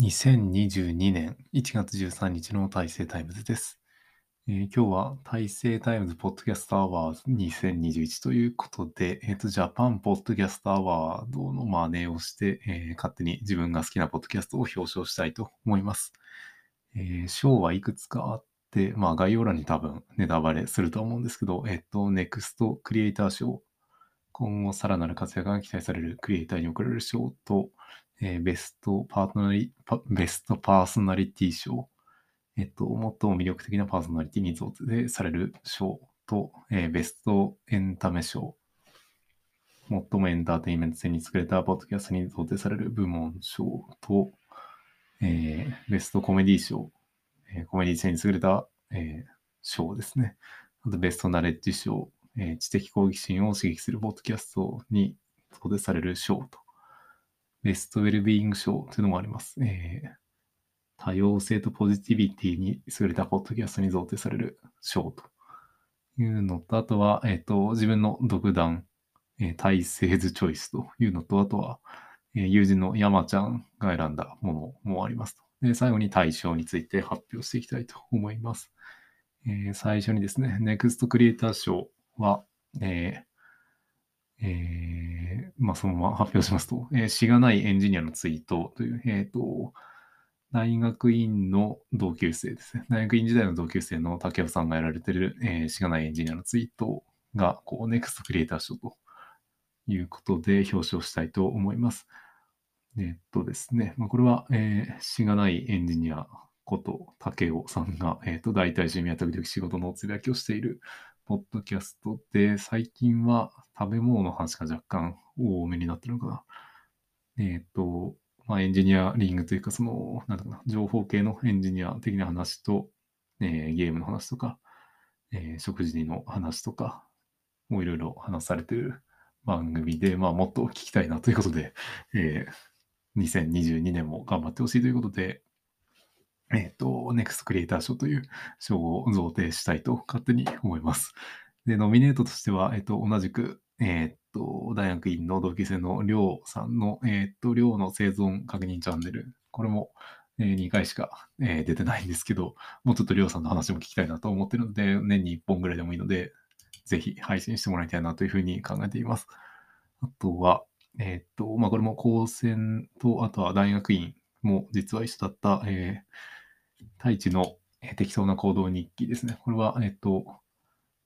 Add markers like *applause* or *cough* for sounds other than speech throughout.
2022年1月13日の大成タイムズです。えー今日は大成タイムズポッドキャストアワーズ2021ということで、えっ、と、ジャパンポッドキャストアワードの真似をして、えー勝手に自分が好きなポッドキャストを表彰したいと思います。えー賞はいくつかあって、まあ概要欄に多分ネタバレすると思うんですけど、えっ、と、ネクストクリエイター賞、今後さらなる活躍が期待されるクリエイターに贈られる賞と、えーベストパートナリパベストパーソナリティ賞、えっと、最も魅力的なパーソナリティに贈呈される賞と、えーベストエンタメ賞、最もエンターテインメント性に優れたポッドキャストに贈呈される部門賞と、えーベストコメディ賞、えーコメディ性に優れた、えー賞ですね。あと、ベストナレッジ賞、えー知的好奇心を刺激するポッドキャストに贈呈される賞と、ベストウェルビーイング賞というのもあります。えー多様性とポジティビティに優れたポッドキャストに贈呈される賞というのと、あとは、えっ、と、自分の独断、えー、大成図チョイスというのと、あとは、えー友人の山ちゃんが選んだものもありますと。で、最後に大賞について発表していきたいと思います。えー最初にですね、NEXT クリエイター賞は、えーえーまあ、そのまま発表しますと、えーしがないエンジニアのツイートという、えっ、と、大学院の同級生ですね。大学院時代の同級生の竹尾さんがやられてる、えーしがないエンジニアのツイートが、こう、ネクストクリエイター賞ということで表彰したいと思います。えっとですね、まあ、これは、えーしがないエンジニアこと竹尾さんが、えっと、大体趣味や時々仕事のつぶやきをしているポッドキャストで、最近は食べ物の話が若干多めになってるのかな。えっと、まあ、エンジニアリングというか、その、なんだかな、情報系のエンジニア的な話と、えーゲームの話とか、えー食事の話とか、もういろいろ話されてる番組で、まあ、もっと聞きたいなということで、えー2022年も頑張ってほしいということで、えっ、と、ネクストクリエイター賞という賞を贈呈したいと勝手に思います。で、ノミネートとしては、えっ、と、同じく、えっ、と、大学院の同級生のりょうさんの、えっ、と、りょうの生存確認チャンネル、これも、え2回しか、えー出てないんですけど、もうちょっとりょうさんの話も聞きたいなと思ってるので、年に1本ぐらいでもいいので、ぜひ配信してもらいたいなというふうに考えています。あとは、えっと、まあ、これも高専と、あとは大学院も実は一緒だった、えー、太一の、適当な行動日記ですね。これは、えっと、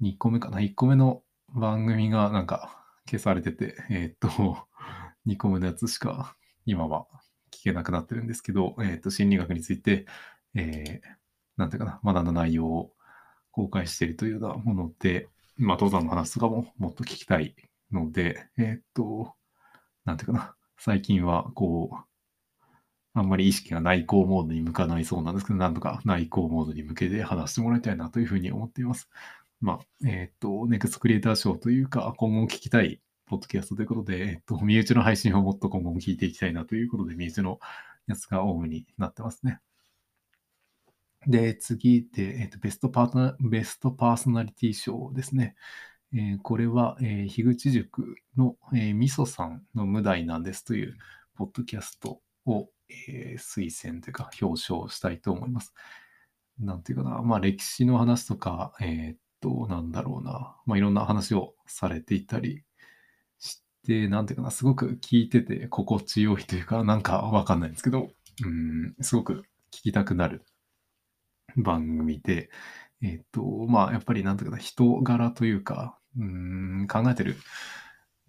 2個目かな？1個目の番組がなんか消されてて、えーっと、*laughs* 2個目のやつしか今は聞けなくなってるんですけど、えーっと、心理学について、えーなんていうかな、学んだ内容を公開しているというようなもので、まあ、登山の話とかももっと聞きたいので、えーっと、なんていうかな、最近はこう、あんまり意識が内向モードに向かないそうなんですけど、なんとか内向モードに向けて話してもらいたいなというふうに思っています。まあ、えっ、と、ネクストクリエイター賞というか、今後も聞きたいポッドキャストということで、えっ、と、身内の配信をもっと今後も聞いていきたいなということで、身内のやつがオウムになってますね。で、次で、えっ、と、ベストパートナ、ベストパーソナリティ賞ですね。えーこれは、えー樋口塾の、えーみそさんの無題なんですという、ポッドキャストを、えー推薦というか表彰したいと思います。なんていうかな、まあ歴史の話とか、えーっと、なんだろうな、まあいろんな話をされていたりして、なんていうかな、すごく聞いてて心地よいというか、なんかわかんないんですけど、うん、すごく聞きたくなる番組で、えーと、まあやっぱりなんていうかな、人柄というか、うん、考えてる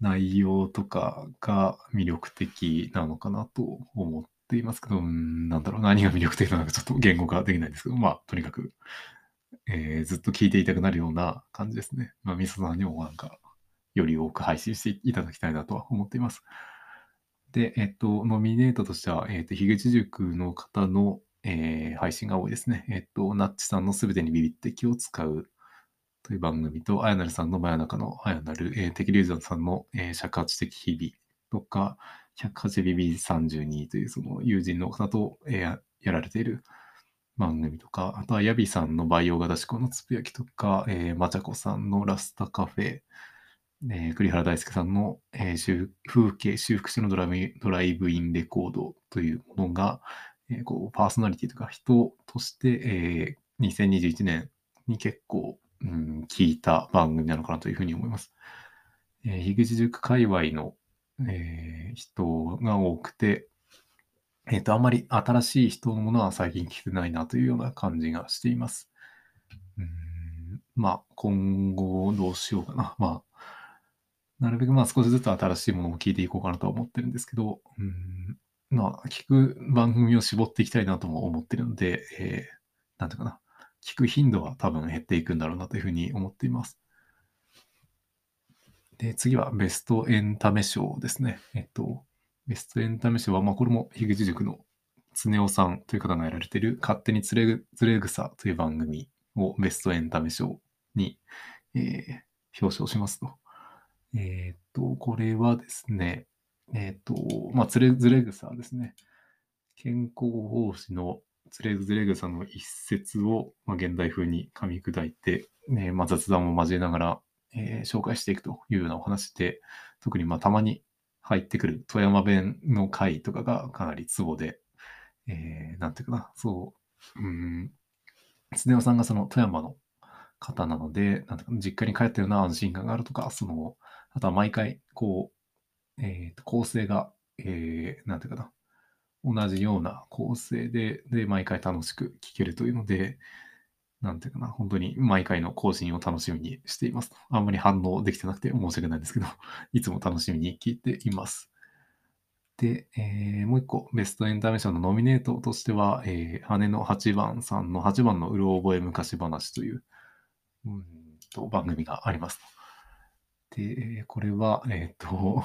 内容とかが魅力的なのかなと思っていますけど、うんなんだろう、何が魅力的なのかちょっと言語化できないんですけど、まあ、とにかく、えーずっと聞いていたくなるような感じですね。まあ、みそさんにもなんか、より多く配信していただきたいなとは思っています。で、えっと、ノミネートとしては、えっと、樋口塾の方の、えー配信が多いですね。えっと、ナッチさんのすべてにビビって気を使うという番組と、あやなるさんの真夜中のあやなる、えー、テキリュージョンさんの、えー尺八的日々とか、108BB32 というその友人の方と、えーやられている番組とか、あとはヤビさんのバイオガダシコのつぶやきとか、えー、マチャコさんのラスタカフェ、えー栗原大輔さんの、えー風景修復師のドライブドライブインレコードというものが、えーこうパーソナリティとか人として、えー2021年に結構、うん、聞いた番組なのかなというふうに思います。えー、樋口塾界隈の、えー人が多くて、えっ、と、あんまり新しい人のものは最近聞いてないなというような感じがしています。うんまあ、今後どうしようかな。まあ、なるべくまあ少しずつ新しいものを聞いていこうかなとは思ってるんですけど、うんまあ、聞く番組を絞っていきたいなとも思ってるので、えーなんていうかな。聞く頻度は多分減っていくんだろうなというふうに思っています。で、次はベストエンタメ賞ですね。えっと、ベストエンタメ賞は、まあ、これも樋口塾の常雄さんという方がやられている、勝手につれずれ草という番組をベストエンタメ賞に、えー表彰しますと。えーっと、これはですね、えーっと、まあ、つれずれ草ですね。健康奉仕のつれずれ草の一節を、まあ、現代風に噛み砕いて、ねまあ、雑談を交えながら、えー紹介していくというようなお話で、特にまあたまに入ってくる富山弁の回とかがかなりツボで、えーなんていうかな、そう、うん、常雄さんがその富山の方なので、なんていうか実家に帰ったような安心感があるとか、その、あとは毎回、こう、えーと構成が、えーなんていうかな、同じような構成で、で、毎回楽しく聞けるというので、なんていうかな、本当に毎回の更新を楽しみにしています。あんまり反応できてなくて申し訳ないんですけど、*laughs* いつも楽しみに聞いています。で、えーもう一個、ベストエンタメ賞のノミネートとしては、えー姉の8番さんの8番のうろ覚え昔話という、うんと番組があります。で、これは、えっ、と、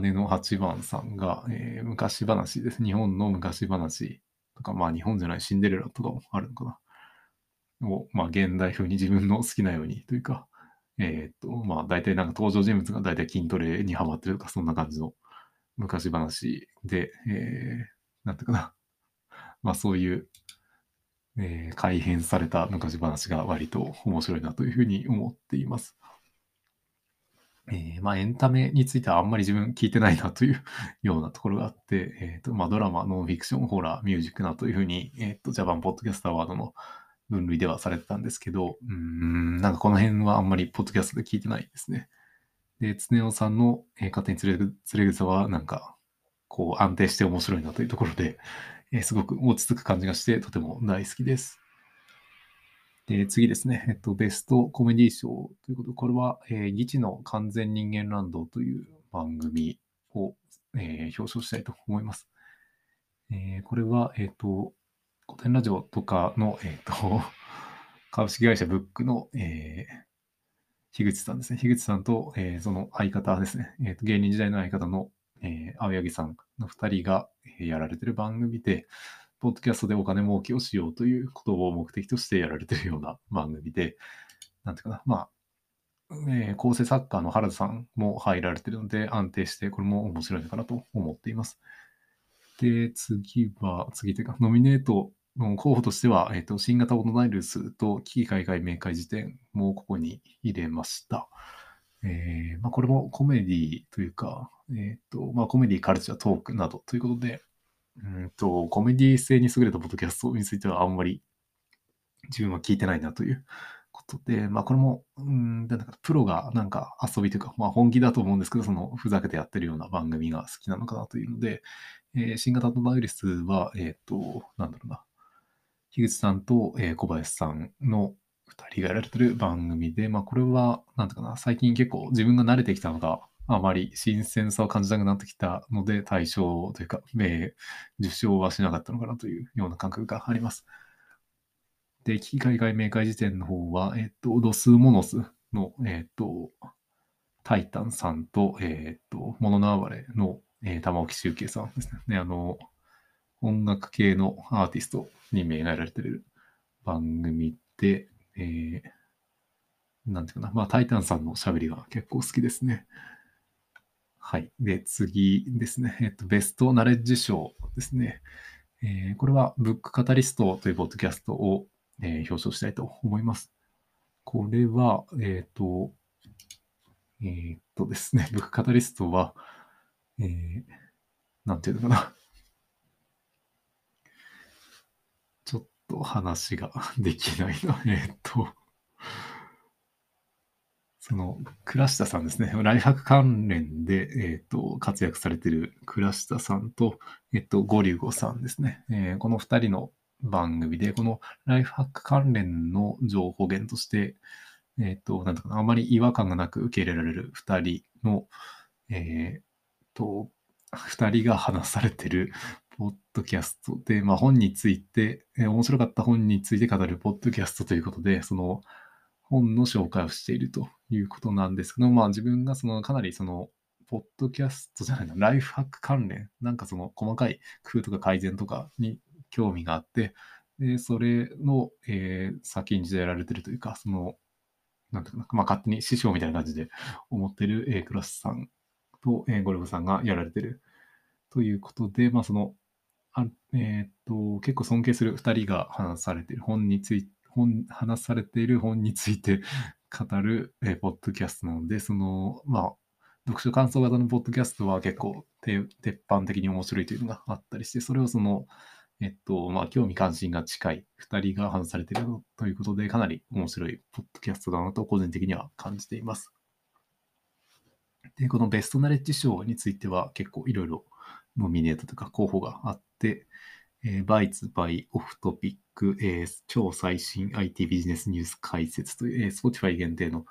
姉の8番さんが、えー昔話です。日本の昔話とか、まあ日本じゃないシンデレラとかもあるのかな。を、まあ現代風に自分の好きなようにというか、えっ、と、まあ大体なんか登場人物が大体筋トレにハマってるとか、そんな感じの昔話で、えー、なんていうかな。まあそういう、えー改変された昔話が割と面白いなというふうに思っています。えーまあエンタメについてはあんまり自分聞いてないなという *laughs* ようなところがあって、えっ、と、まあドラマ、ノンフィクション、ホラー、ミュージックなというふうに、えっ、と、ジャパンポッドキャストアワードの分類ではされてたんですけど、うーん、なんかこの辺はあんまりポッドキャストで聞いてないですね。で、常雄さんの、えー勝手につれぐつれ草はなんか、こう安定して面白いなというところで、えーすごく落ち着く感じがしてとても大好きです。で、次ですね。えっと、ベストコメディ賞ということで、これは、えー、議事の完全人間ランドという番組を、えー表彰したいと思います。えーこれは、えっ、と、古典ラジオとかの、えっ、と、*laughs* 株式会社ブックの、えー樋口さんですね。樋口さんと、えーその相方ですね。えーと芸人時代の相方の、えー青柳さんの二人が、えーやられてる番組で、ポッドキャストでお金儲けをしようということを目的としてやられてるような番組で、なんていうかな、まあ、えー構成作家の原田さんも入られてるので、安定してこれも面白いのかなと思っています。で、次は、次というか、ノミネートの候補としては、えっ、と、新型オトナイルスと危機海外明快辞典もここに入れました。えーまあ、これもコメディというか、えっ、と、まあ、コメディ、カルチャー、トークなどということで、うんと、コメディ性に優れたポッドキャストについてはあんまり自分は聞いてないなということで、まあ、これも、うん、なんかプロがなんか遊びというか、まあ、本気だと思うんですけど、そのふざけてやってるような番組が好きなのかなというので、えー新型コロナウイルスは、えっ、と、なんだろうな、樋口さんと、えー小林さんの二人がやられてる番組で、まあ、これは、なんていうかな、最近結構自分が慣れてきたのが、あまり新鮮さを感じなくなってきたので、対象というか、えー受賞はしなかったのかなというような感覚があります。で、危機海外明快辞典の方は、えっ、と、ドスモノスの、えっ、と、タイタンさんと、えっ、と、モノの暴れの、えー玉置周慶さんですね。ね、あの、音楽系のアーティストに名がられてる番組で、えーなんていうかな、まあ、タイタンさんの喋りが結構好きですね。はい。で、次ですね。えっと、ベストナレッジ賞ですね。えーこれは、ブックカタリストというポッドキャストを、えー表彰したいと思います。これは、えっ、と、えっ、とですね、ブックカタリストは、えーなんていうのかな。と話が *laughs* できないな。*laughs* えっと、その、倉下さんですね。ライフハック関連で、えっ、と、活躍されている倉下さんと、えっ、と、ゴリュゴさんですね。えー、この二人の番組で、このライフハック関連の情報源として、えっ、と、なんとかな、あまり違和感がなく受け入れられる二人の、えっ、と、二人が話されてるポッドキャストで、まあ、本について、えー、面白かった本について語るポッドキャストということで、その本の紹介をしているということなんですけど、まあ自分がそのかなりその、ポッドキャストじゃないな、ライフハック関連、なんかその細かい工夫とか改善とかに興味があって、で、それの、えー、先んじでやられてるというか、その、なんていうかな、まあ勝手に師匠みたいな感じで思ってる、えー、クラスさんと、えー、ゴルフさんがやられてるということで、まあその、あえっ、と、結構尊敬する2人が話されている本について、本、話されている本について *laughs* 語る、えー、ポッドキャストなので、その、まあ、読書感想型のポッドキャストは結構鉄板的に面白いというのがあったりして、それをその、えっと、まあ、興味関心が近い2人が話されているということで、かなり面白いポッドキャストだなと個人的には感じています。で、このベストナレッジ賞については結構いろいろノミネートとか候補があってて、えー、バイツバイオフトピック、えー、超最新 IT ビジネスニュース解説という、えー、Spotify 限定の、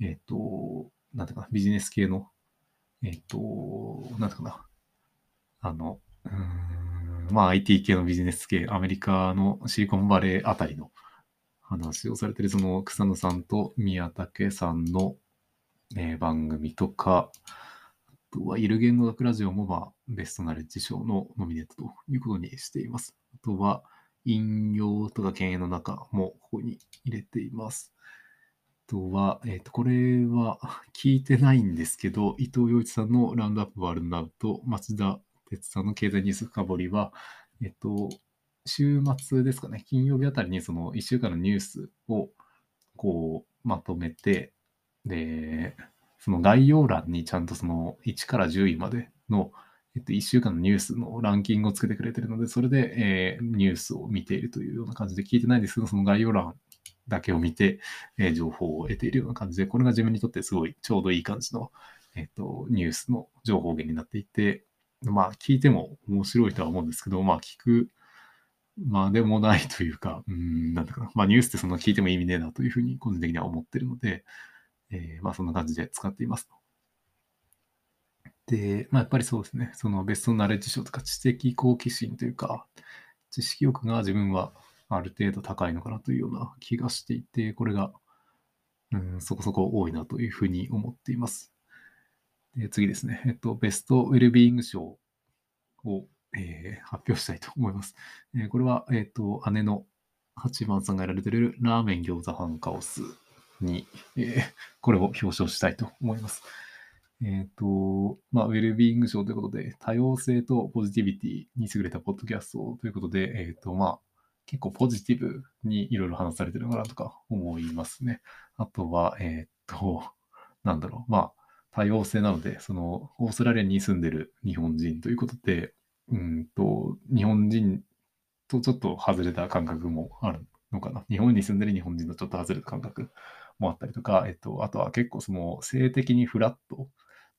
えっ、ー、と、なんていうかな、ビジネス系の、えっ、ー、と、なんていうかな、あの、うん、まあ IT 系のビジネス系、アメリカのシリコンバレーあたりの話をされてる、その草野さんと宮武さんの、えー、番組とか、とは、イル言語学ラジオも、まあ、ベストナレッジ賞のノミネートということにしています。あとは、引用とか経営の中もここに入れています。あとは、えっ、ー、と、これは聞いてないんですけど、伊藤洋一さんのラウンドアップワールドナウと町田哲さんの経済ニュース深掘りは、えっ、ー、と、週末ですかね、金曜日あたりにその1週間のニュースをこうまとめて、で、その概要欄にちゃんとその1から10位までの、えっと、1週間のニュースのランキングをつけてくれてるので、それで、えー、ニュースを見ているというような感じで聞いてないんですけど、その概要欄だけを見て、えー、情報を得ているような感じで、これが自分にとってすごいちょうどいい感じの、えっと、ニュースの情報源になっていて、まあ聞いても面白いとは思うんですけど、まあ聞くまあでもないというか、うん、なんだかな。まあニュースってそんな聞いても意味ねえなというふうに個人的には思ってるので、えー、まあそんな感じで使っていますで、まあやっぱりそうですね、そのベストナレッジ賞とか知的好奇心というか、知識欲が自分はある程度高いのかなというような気がしていて、これが、うん、そこそこ多いなというふうに思っています。で次ですね、えっと、ベストウェルビーイング賞を、えー、発表したいと思います。えー、これは、えっ、と、姉の八番さんがやられているラーメン餃子ファンカオスに、え、これを表彰したいと思います。えっ、ー、と、まあ、ウェルビーイング賞ということで、多様性とポジティビティに優れたポッドキャストということで、えっ、ー、と、まあ、結構ポジティブにいろいろ話されてるのかなとか思いますね。あとは、えっ、ー、と、なんだろう、まあ、多様性なので、その、オーストラリアに住んでる日本人ということで、うんと、日本人とちょっと外れた感覚もあるのかな。日本に住んでる日本人とちょっと外れた感覚もあったりとか、えっと、あとは結構その性的にフラット、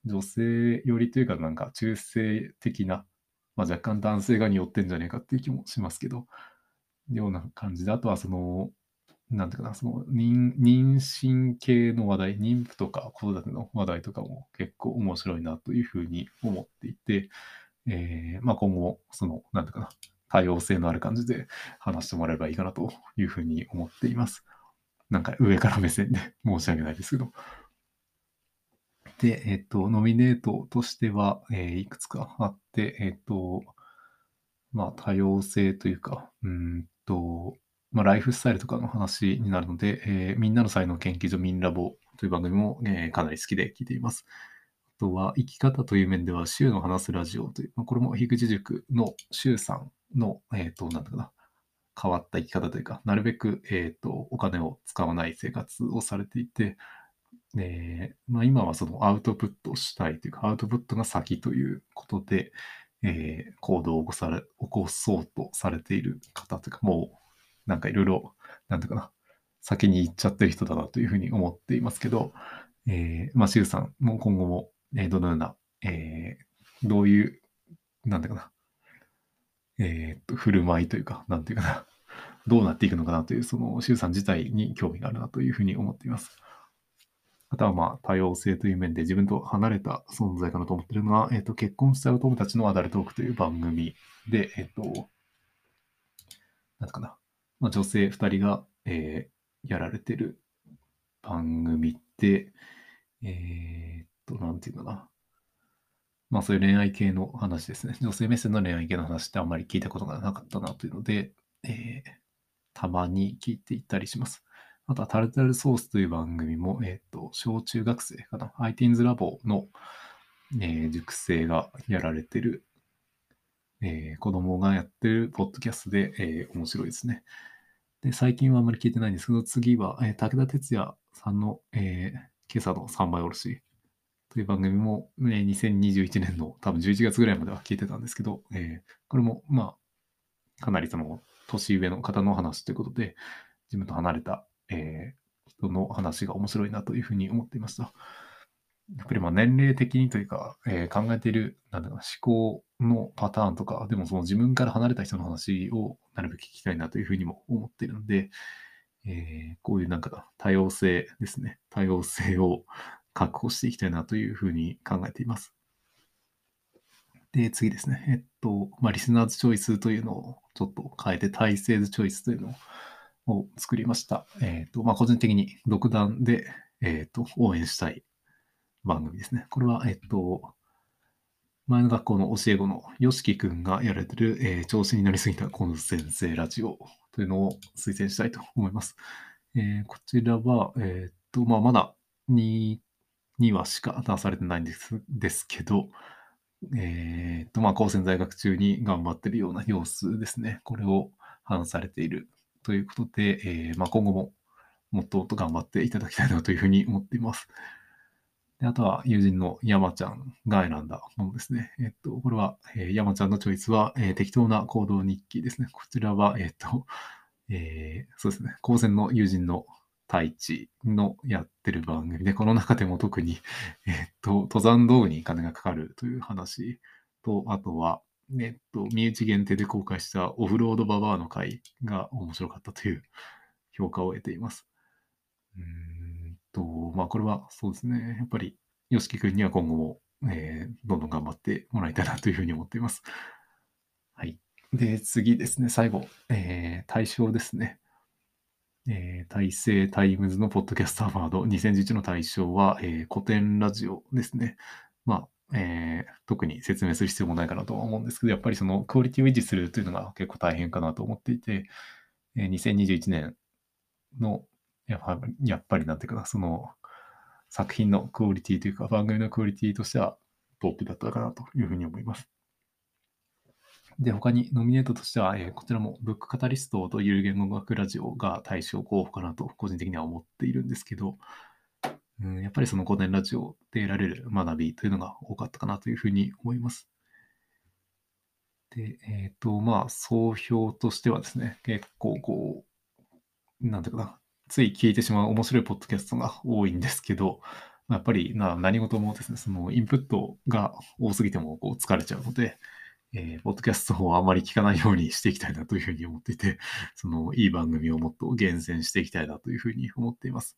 女性寄りというかなんか中性的な、まあ、若干男性側に寄ってんじゃねえかっていう気もしますけど、ような感じで、あとはその、なんていうかな、その妊妊娠系の話題、妊婦とか子育ての話題とかも結構面白いなというふうに思っていて、えー、まあ今後、その、なんていうかな、多様性のある感じで話してもらえばいいかなというふうに思っています。なんか上から目線で *laughs* 申し訳ないですけど。で、えっと、ノミネートとしては、えー、いくつかあって、えっと、まあ、多様性というか、うんと、まあ、ライフスタイルとかの話になるので、えー、みんなの才能研究所ミンラボという番組も、えー、かなり好きで聞いています。あとは、生き方という面では、週の話すラジオという、まあ、これも樋口塾の週さんの、えっ、と、なんだかな、変わった生き方というか、なるべく、えっ、と、お金を使わない生活をされていて、えまあ、今はそのアウトプットをしたいというか、アウトプットが先ということで、えー、行動を起こされ起こそうとされている方というか、もなんかいろいろ、なんていうかな、先に行っちゃってる人だなというふうに思っていますけど、えー、まあ、シュウさんも今後も、えー、どのような、えー、どういう、なんていうかな、えー、っと、振る舞いというか、なんていうかな、*laughs* どうなっていくのかなという、その、シュウさん自体に興味があるなというふうに思っています。あとはまあ多様性という面で自分と離れた存在かなと思っているのは、えっ、と、結婚したお友達のアダルトークという番組で、えっ、と、なんかな、まあ、女性2人が、えー、やられてる番組って、えっと、なんていうかな。まあそういう恋愛系の話ですね。女性目線の恋愛系の話ってあんまり聞いたことがなかったなというので、えー、たまに聞いていたりします。あとはタルタルソースという番組も、えっ、ー、と、小中学生かな。ITINS ラボの、えー、塾生がやられてる、えー、子供がやってるポッドキャストで、えー、面白いですね。で、最近はあんまり聞いてないんですけど、次は、えー、武田鉄矢さんの、えー、今朝の3枚おろしという番組も、えー、2021年の多分11月ぐらいまでは聞いてたんですけど、えー、これも、まあ、かなりその、年上の方の話ということで、自分と離れたえー、人の話が面白いなというふうに思っていました。やっぱりまあ年齢的にというか、えー、考えているなん思考のパターンとか、でもその自分から離れた人の話をなるべく聞きたいなというふうにも思っているので、えー、こういうなんか多様性ですね。多様性を確保していきたいなというふうに考えています。で、次ですね。えっと、まあ、リスナーズチョイスというのをちょっと変えて、体制ズチョイスというのを作りました。えっ、と、まあ、個人的に独断で、えっ、と、応援したい番組ですね。これは、えっ、と、前の学校の教え子の YOSHIKI くんがやられてる、えー、調子になりすぎたコン先生ラジオというのを推薦したいと思います。えー、こちらは、えっ、と、まあ、まだ 2, 2話しか出されてないんですですけど、えっ、と、まあ、高専在学中に頑張ってるような様子ですね。これを話されているということで、えー、まあ、今後ももっともっと頑張っていただきたいなというふうに思っています。であとは友人の山ちゃんが選んだものですね。えっと、これは、えー、山ちゃんのチョイスは、え、適当な行動日記ですね。こちらは、えっと、え、そうですね。高専の友人の太一のやってる番組 *laughs* で、この中でも特に、*laughs* えっと、登山道具に金がかかるという話と、あとは、えっと、身内限定で公開したオフロードババアの回が面白かったという評価を得ています。うんと、まあこれはそうですね。やっぱり、よしき君には今後も、えー、どんどん頑張ってもらいたいなというふうに思っています。はい。で、次ですね。最後、えー、大賞ですね。えー、大成タイムズのポッドキャストアワード2011の大賞は、えー、コテンラジオですね。まあ、えー、特に説明する必要もないかなとは思うんですけど、やっぱりそのクオリティを維持するというのが結構大変かなと思っていて、えー、2021年のややっぱりなんていうかな、その作品のクオリティというか、番組のクオリティとしてはトップだったかなというふうに思います。で、他にノミネートとしては、えー、こちらもブックカタリストという言語学ラジオが対象候補かなと個人的には思っているんですけど、うん、やっぱりその古典ラジオで得られる学びというのが多かったかなというふうに思います。で、えっ、ー、と、まあ、総評としてはですね、結構こう、なんていうかな、つい聞いてしまう面白いポッドキャストが多いんですけど、やっぱりな何事もですね、そのインプットが多すぎてもこう疲れちゃうので、えー、ポッドキャストをあまり聞かないようにしていきたいなというふうに思っていて、*laughs* そのいい番組をもっと厳選していきたいなというふうに思っています。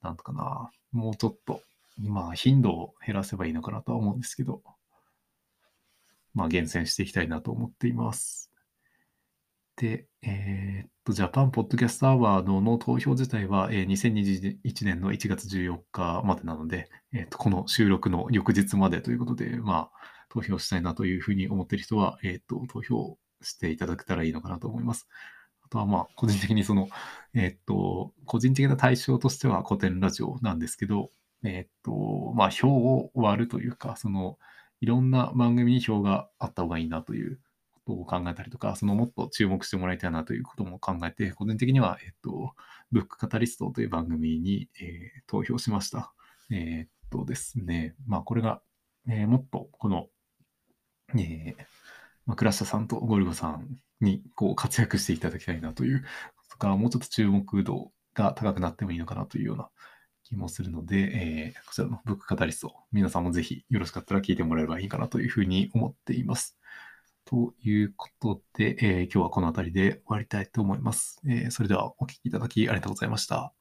なんとかな、もうちょっと、まあ、頻度を減らせばいいのかなとは思うんですけど、まあ、厳選していきたいなと思っています。で、えー、っと、ジャパンポッドキャストアワードの投票自体は、えー、2021年の1月14日までなので、えー、っと、この収録の翌日までということで、まあ、投票したいなというふうに思っている人は、えっと、投票していただけたらいいのかなと思います。あとは、まあ、個人的にその、えっと、個人的な対象としては古典ラジオなんですけど、えっと、まあ、票を割るというか、その、いろんな番組に票があった方がいいなということを考えたりとか、そのもっと注目してもらいたいなということも考えて、個人的には、えっと、ブックカタリストという番組に、え、投票しました。え、っとですね、まあ、これが、えー、もっとこの、えーまあ、クラッシャーさんとゴルゴさんにこう活躍していただきたいなという、とか、もうちょっと注目度が高くなってもいいのかなというような気もするので、えー、こちらのブックカタリスト、皆さんもぜひよろしかったら聞いてもらえればいいかなというふうに思っています。ということで、えー、今日はこの辺りで終わりたいと思います。えー、それではお聴きいただきありがとうございました。